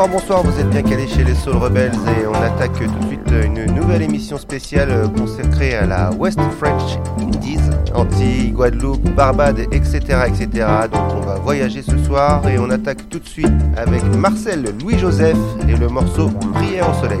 Bonsoir, bonsoir, vous êtes bien calés chez les Soul Rebels et on attaque tout de suite une nouvelle émission spéciale euh, consacrée à la West French Indies, Antilles, Guadeloupe, Barbade, etc., etc. Donc on va voyager ce soir et on attaque tout de suite avec Marcel Louis-Joseph et le morceau Prière au soleil.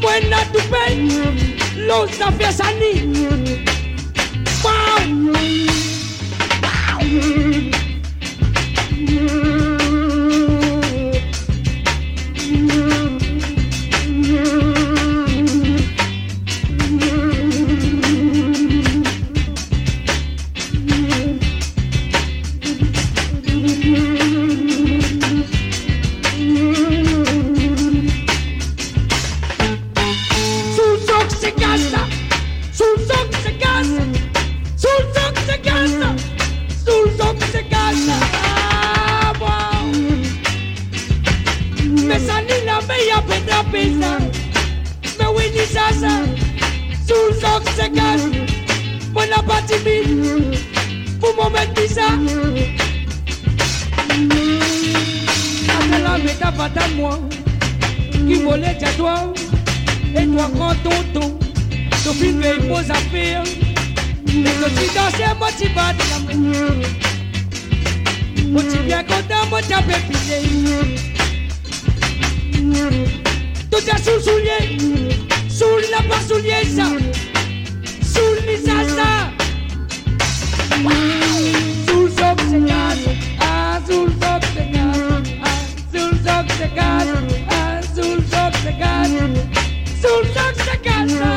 Moi n'a tout paye. L'autre ça fait sa ni. Wow. Le soc c'est gaz, ah sous le soc c'est gaz, ah sous le soc c'est gaz, ah le soc c'est gaz. Sul soc se casa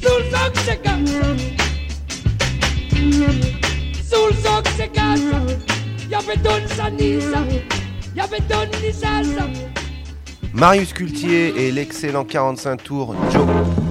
Sul soc se casa Sul soc se casa Ya beton sanisa Ya beton nisasa Marius Cultier et l'excellent 45 tours Joe.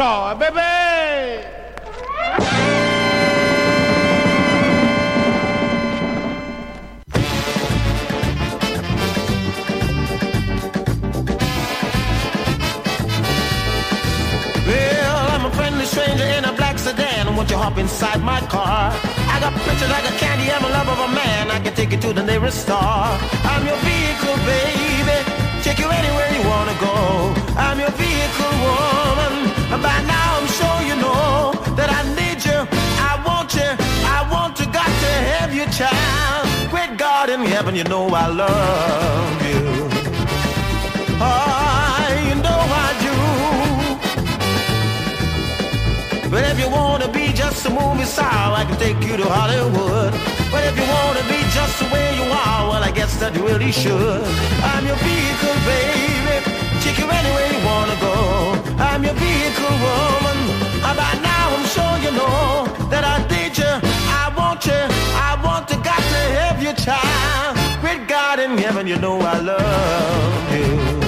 Ciao, baby! Well, I'm a friendly stranger in a black sedan. Won't you hop inside my car? I got pictures like a candy. I'm a love of a man. I can take you to the nearest star. I'm your vehicle, baby. Take you anywhere you wanna go. I'm your vehicle, woman. By now I'm sure you know that I need you. I want you. I want to, got to have you, child. Great God in heaven, you know I love you. Oh, you know I do. But if you wanna be just a movie star, I can take you to Hollywood. But if you wanna be just the way you are, well, I guess that you really should. I'm your vehicle, baby. Take you anywhere you wanna go. I'm your vehicle, woman. By now, I'm sure you know that I need you. I want you. I want to, got to have you, child. Great God in heaven, you know I love you.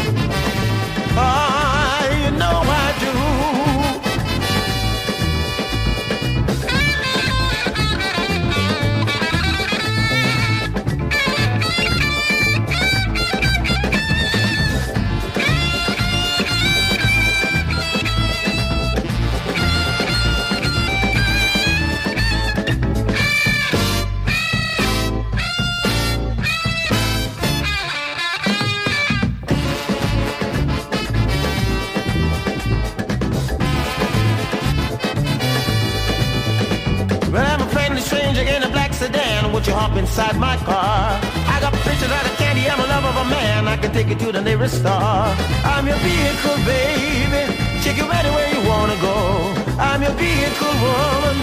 You hop inside my car? I got pictures out of candy. I'm a love of a man. I can take you to the nearest star. I'm your vehicle, baby. Take you anywhere you wanna go. I'm your vehicle, woman.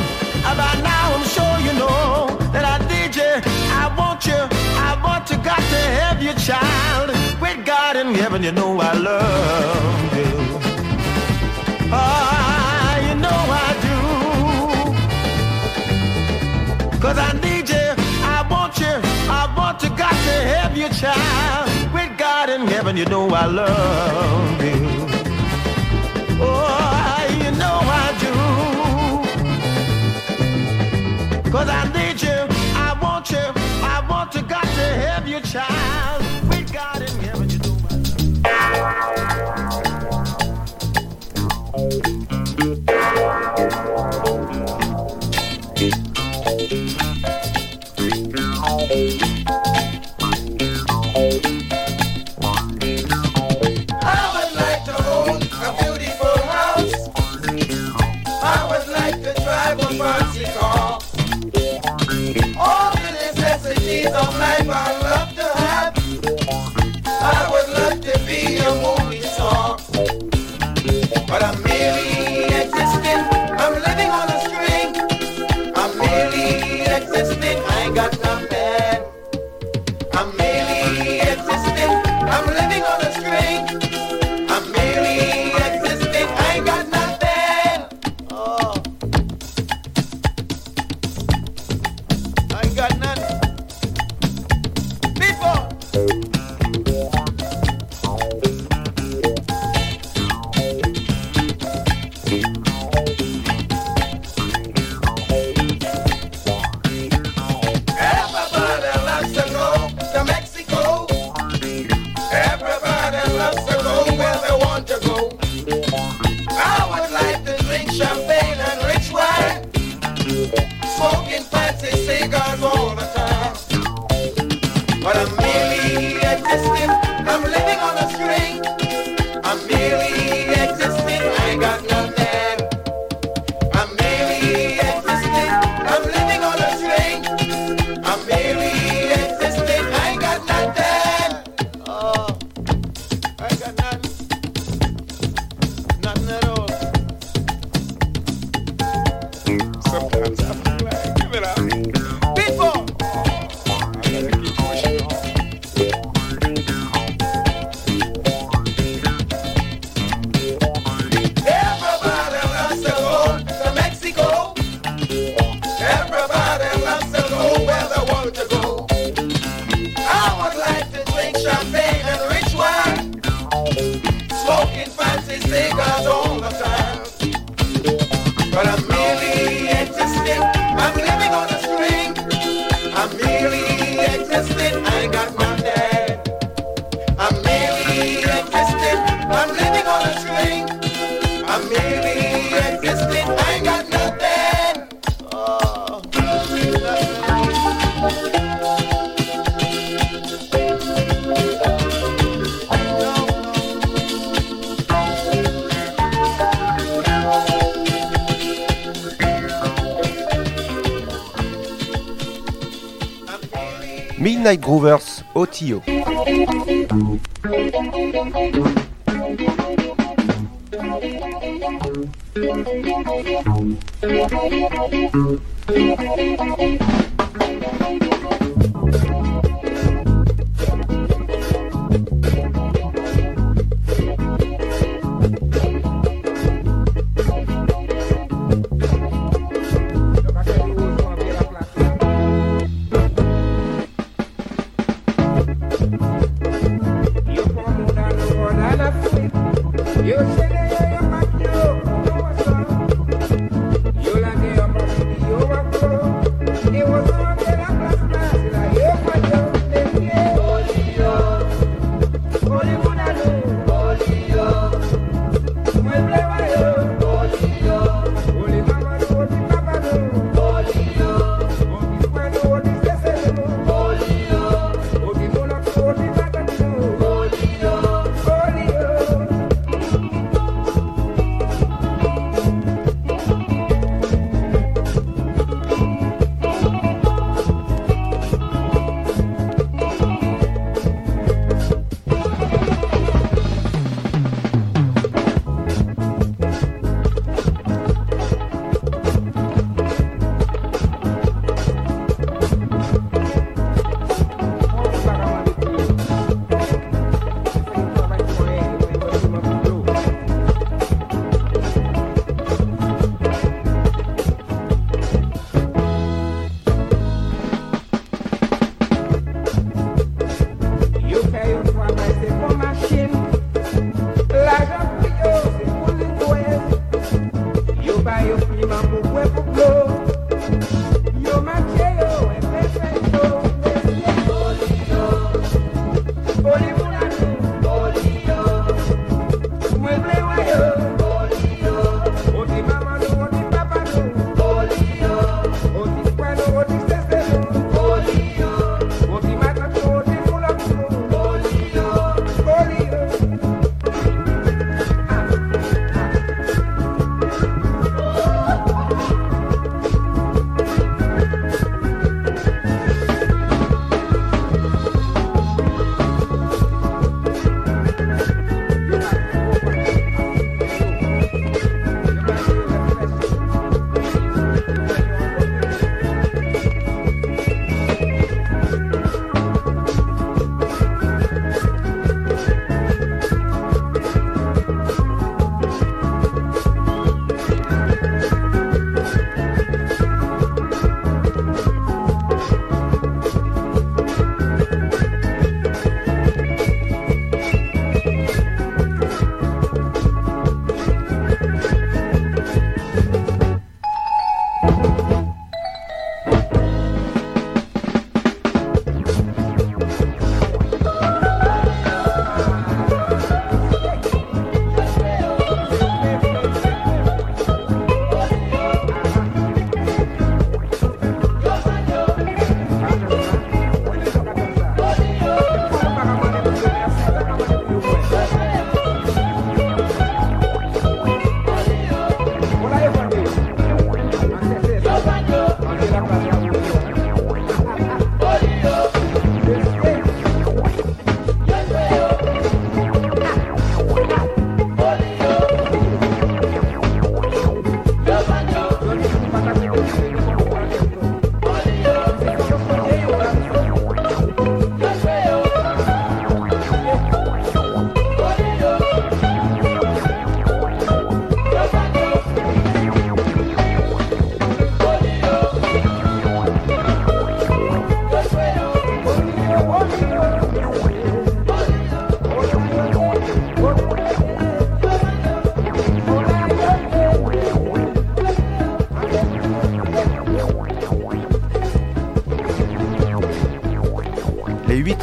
By now, I'm sure you know that I need you. I want you. I want to, got to have you, child. With God in heaven, you know I love you. Ah, you know I do. Cause I have you, child. With God in heaven, you know I love you. Oh, you know I do. Cause I need you, I want you, I want to, God to have you, child. With God in heaven, you know I love you. Necessities of Tio. Thank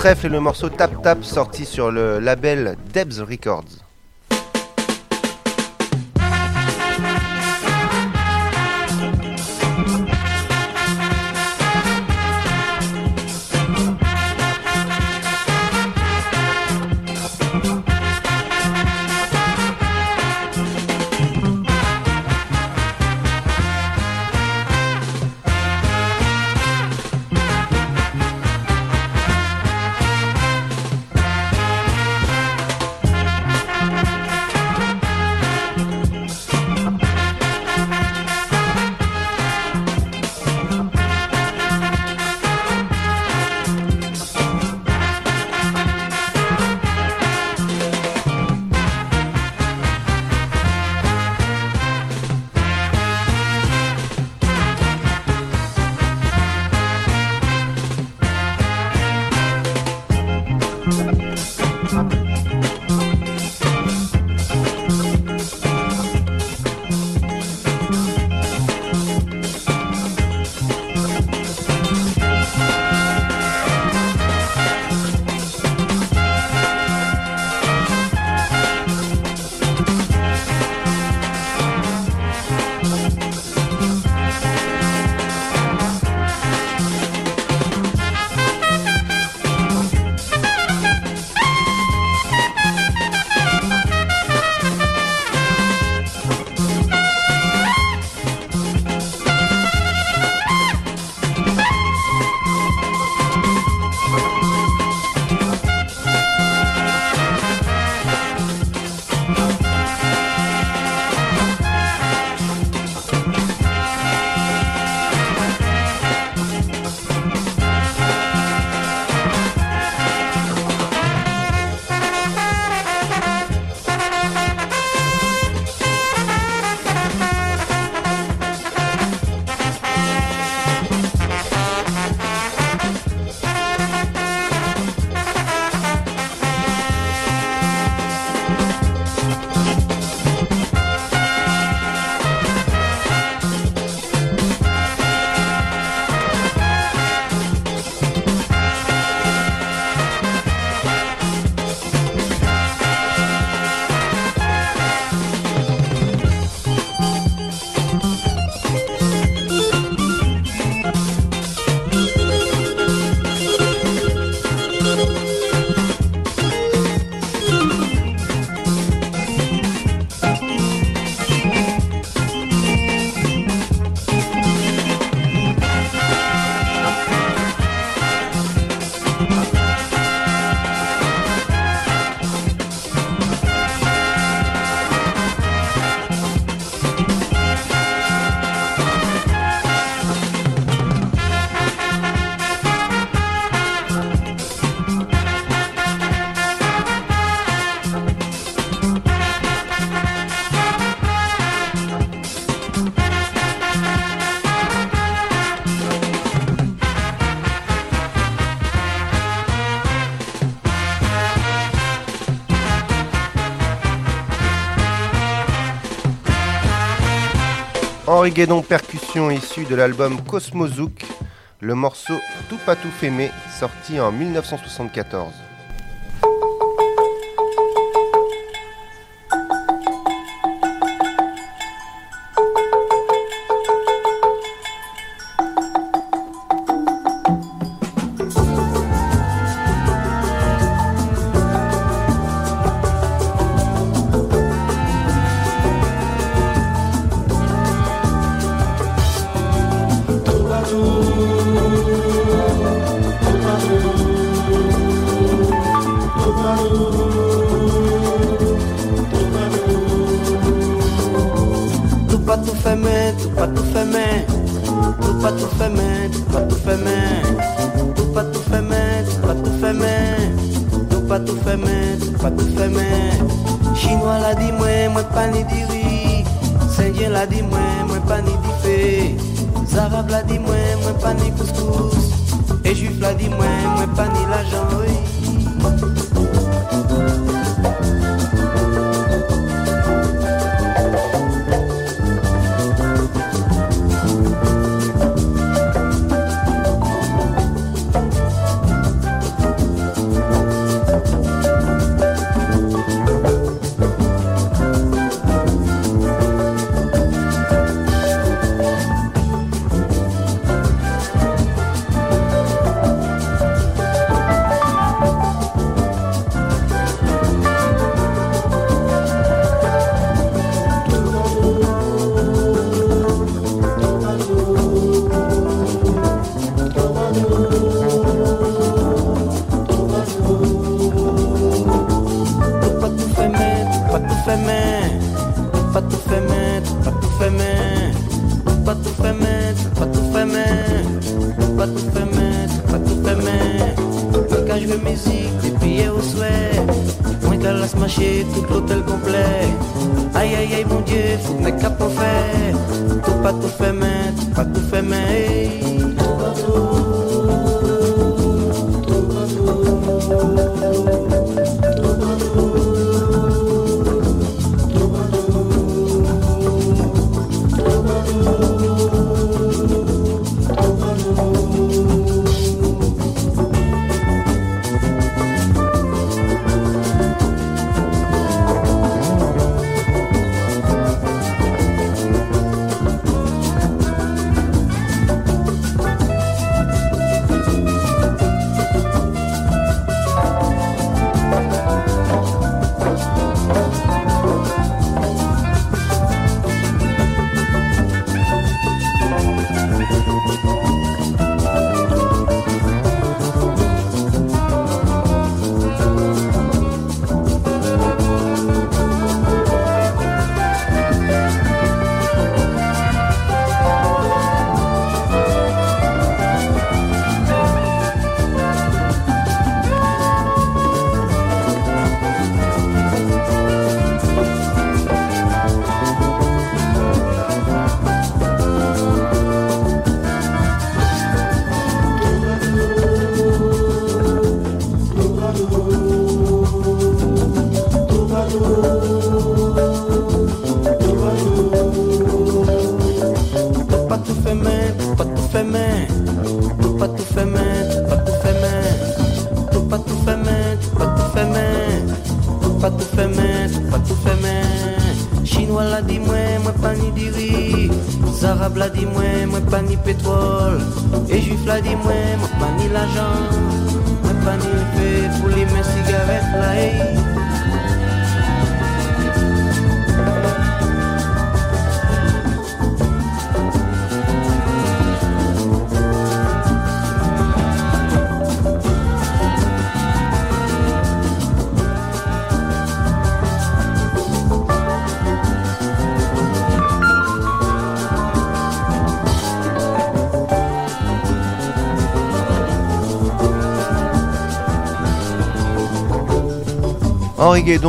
Les 8 trèfles et le morceau Tap Tap sorti sur le label Debs Records. Guédon percussion issue de l'album Cosmozouk, le morceau Tout pas tout fémé sorti en 1974.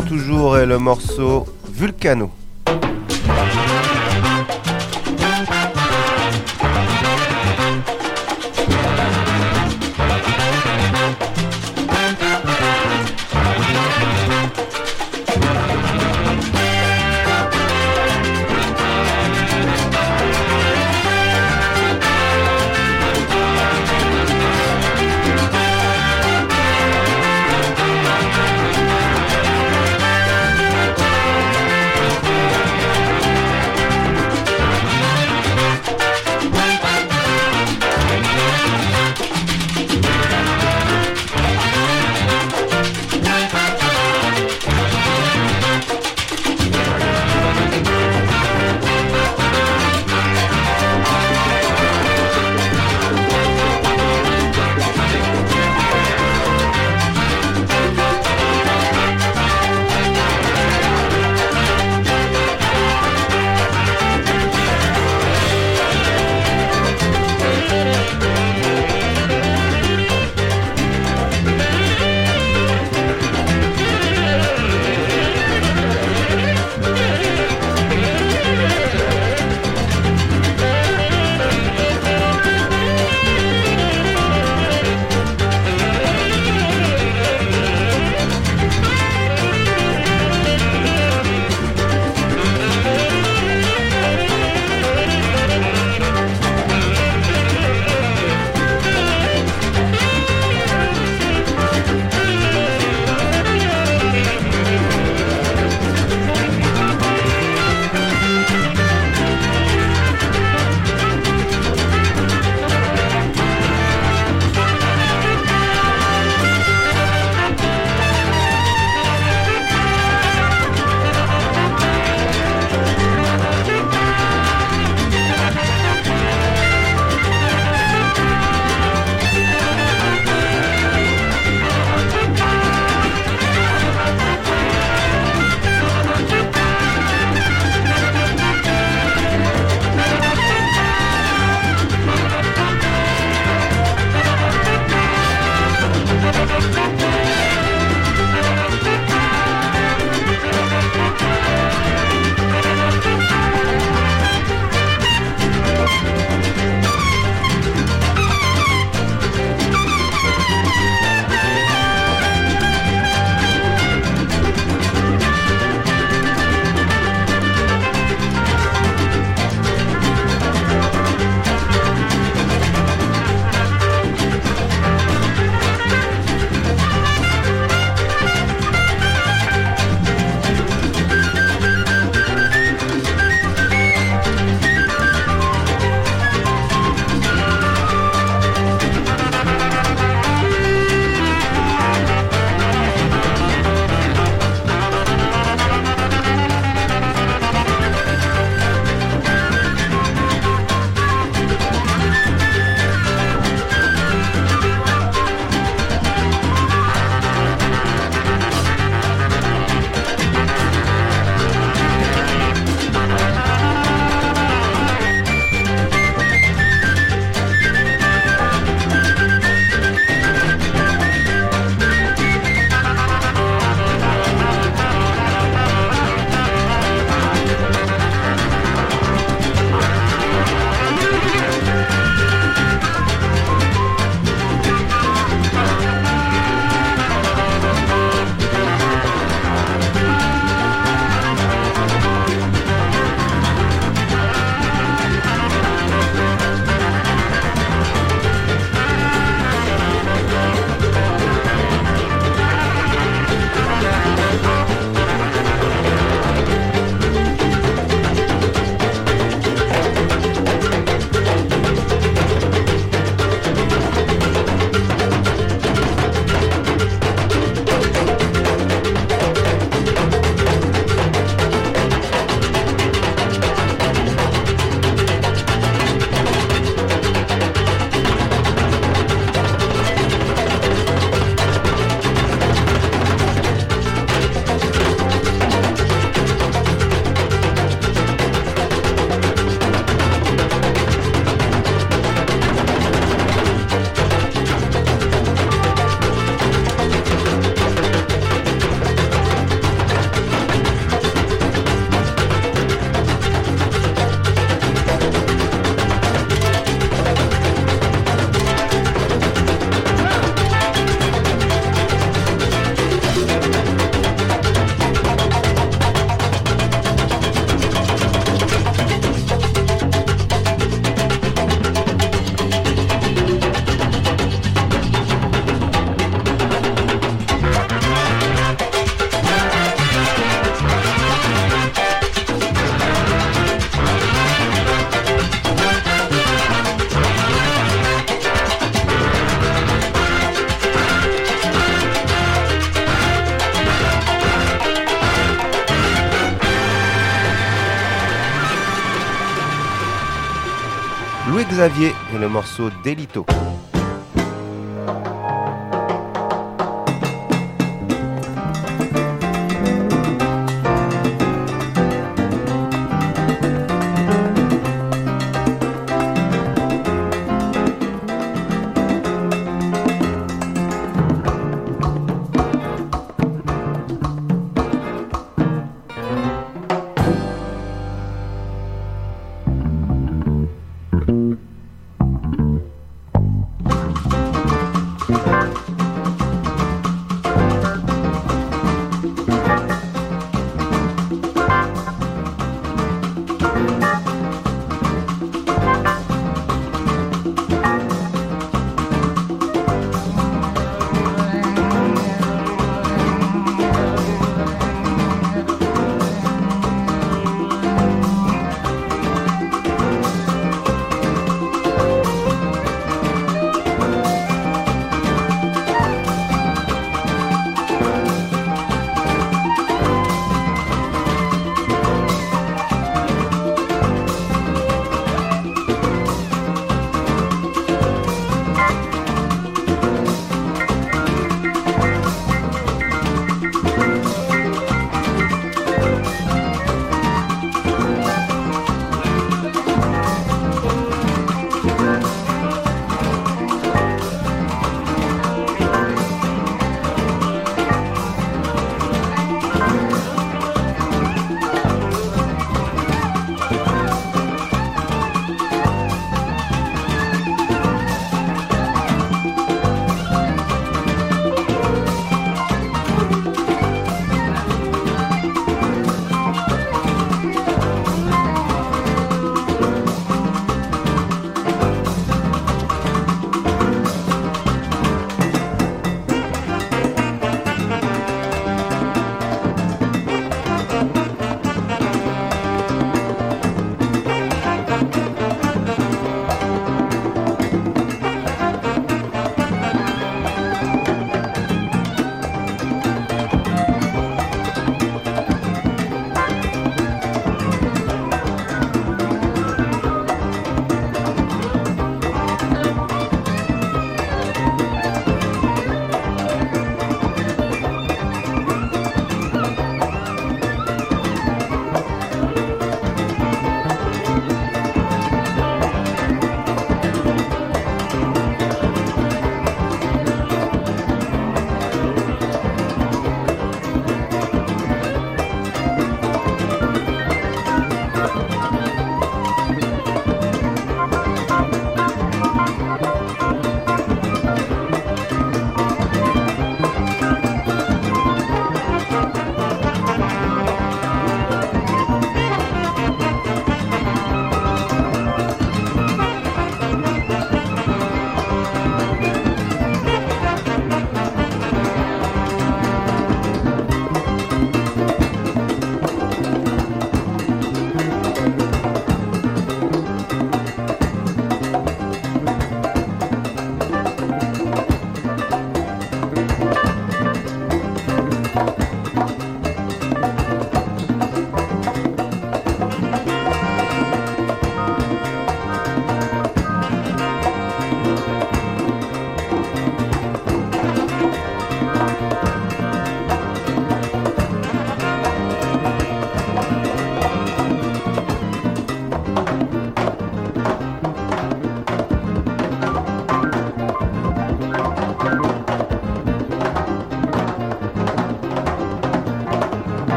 Toujours est le morceau Vulcano. Xavier et le morceau Delito.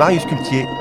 Marius Cultier.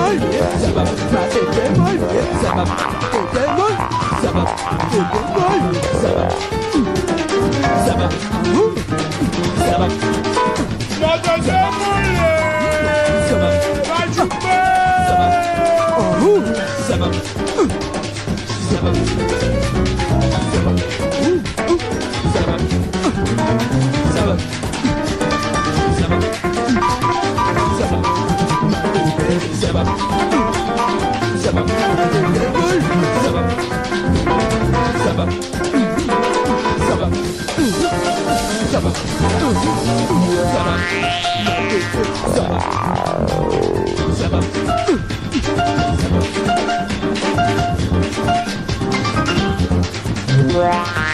seven ça va, ma Pokémon, ça va, Pokémon, ça va, Pokémon, ça va, ça va, ça va. La deuxième Ça va, va Ça va, ça va, ça va. Wow.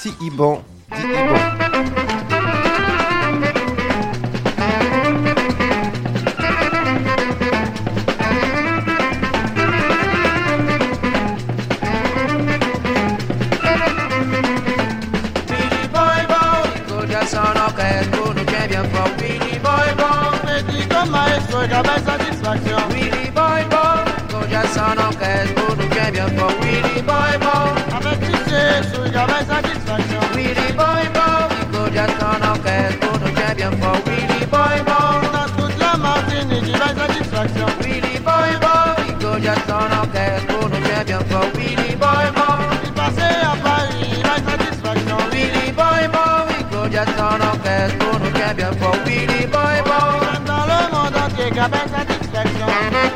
Si bon. ya sono che tu non cambia un po' Billy Boy Boy Cantalo in modo che capisca la distrazione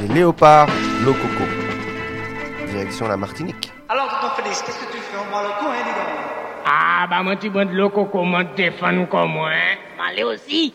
Les léopards Lococo. Direction la Martinique. Alors, tonton Félix, qu'est-ce que tu fais On boit le coup, hein, dis donc? Ah, bah, mon petit bon de loco, comment défendre comme moi, hein? M'aller aussi.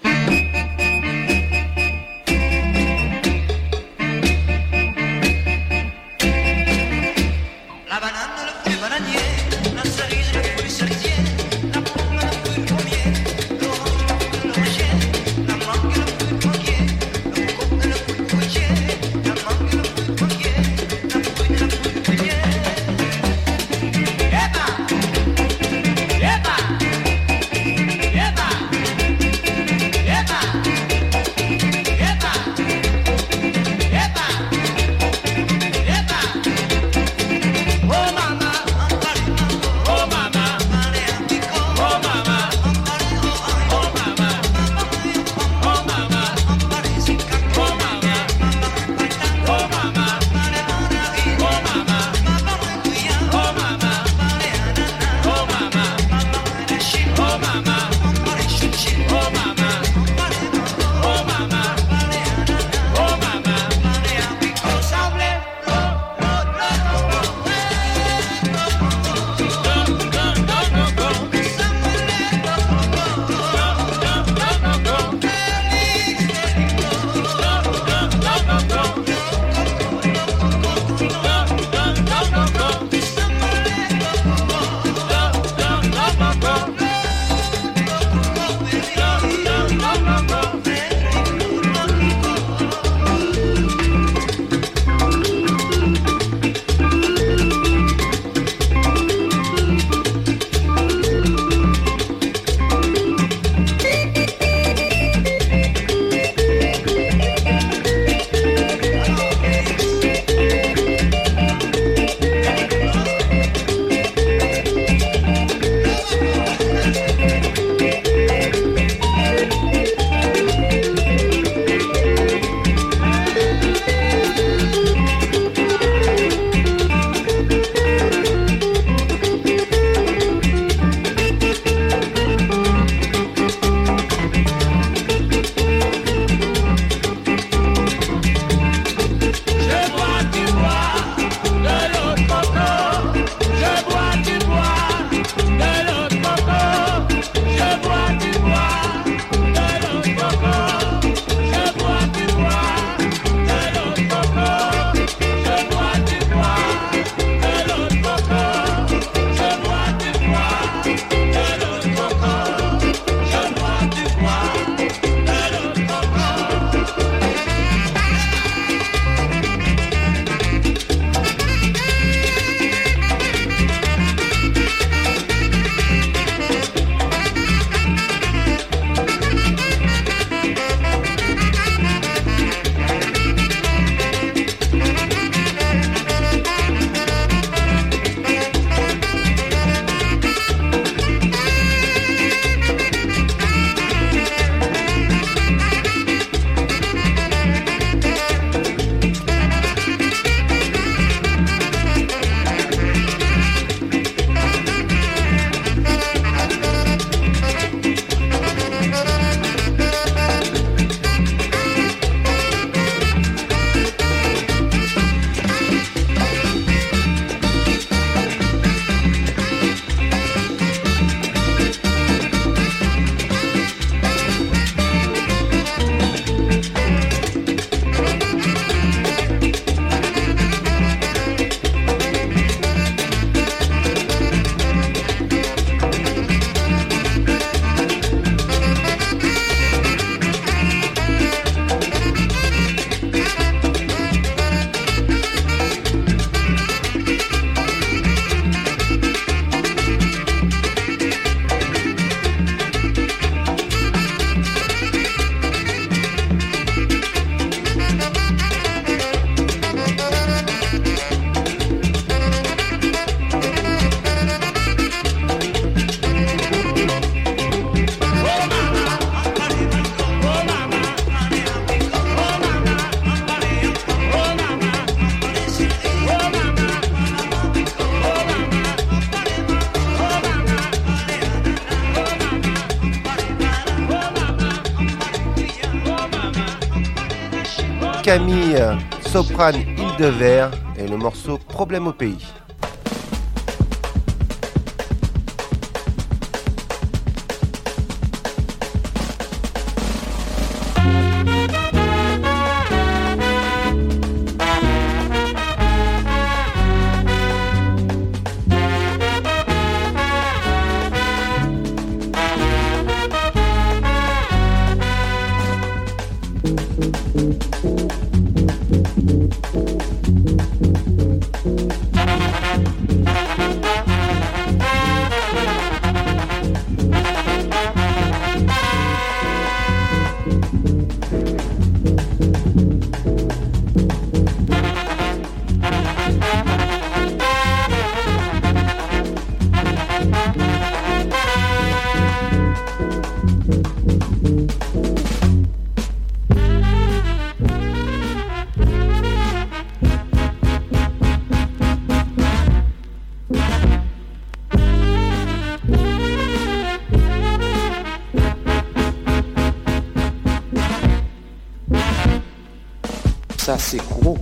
Soprane Île de Verre et le morceau Problème au pays.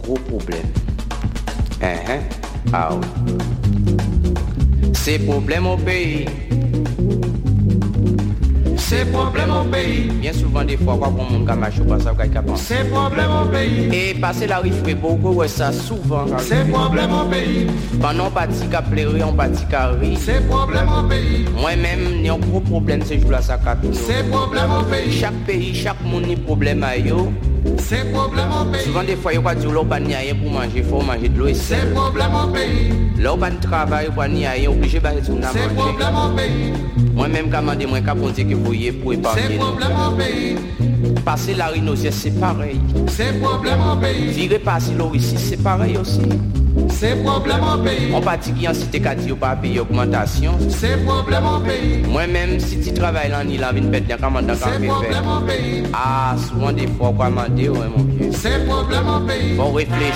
Gros, problème. Hein, hein? Ah oui. C'est problème au pays. C'est problème au pays. Bien souvent, des fois, quoi, pour mon gars, macho, pas ça. C'est problème au pays. Et passer la rive beaucoup, ouais, ça, souvent. C'est problème au pays. Pendant on partit qu'à pleurer, on partit qu'à rire. C'est problème au pays. Moi-même, j'ai un gros problème, c'est jour là, ça. C'est problème au pays. Chaque pays, chaque monde, a problème à yo. C'est problème au pays. Souvent, des fois, il y a pas ni rien pour manger, faut manger de l'eau et C'est problème au pays. Là, pas de travail, pas ni rien, obligé de à C'est manger. problème au pays. Moi-même, quand je moi, quand on dit que vous y pour C'est épargner. nous. problème au pays. Passer la rhinocéros, c'est pareil. C'est problème au pays. Virer passer l'eau ici, c'est pareil aussi. C'est problème au pays. Mon parti en cité Kadhi ou pas paye augmentation. C'est problème au pays. Moi même si tu travailles là, il a une bête de commandant qui a fait. Ah, souvent des fois, on demander, ouais mon vieux. C'est problème au pays. Bon réfléchir.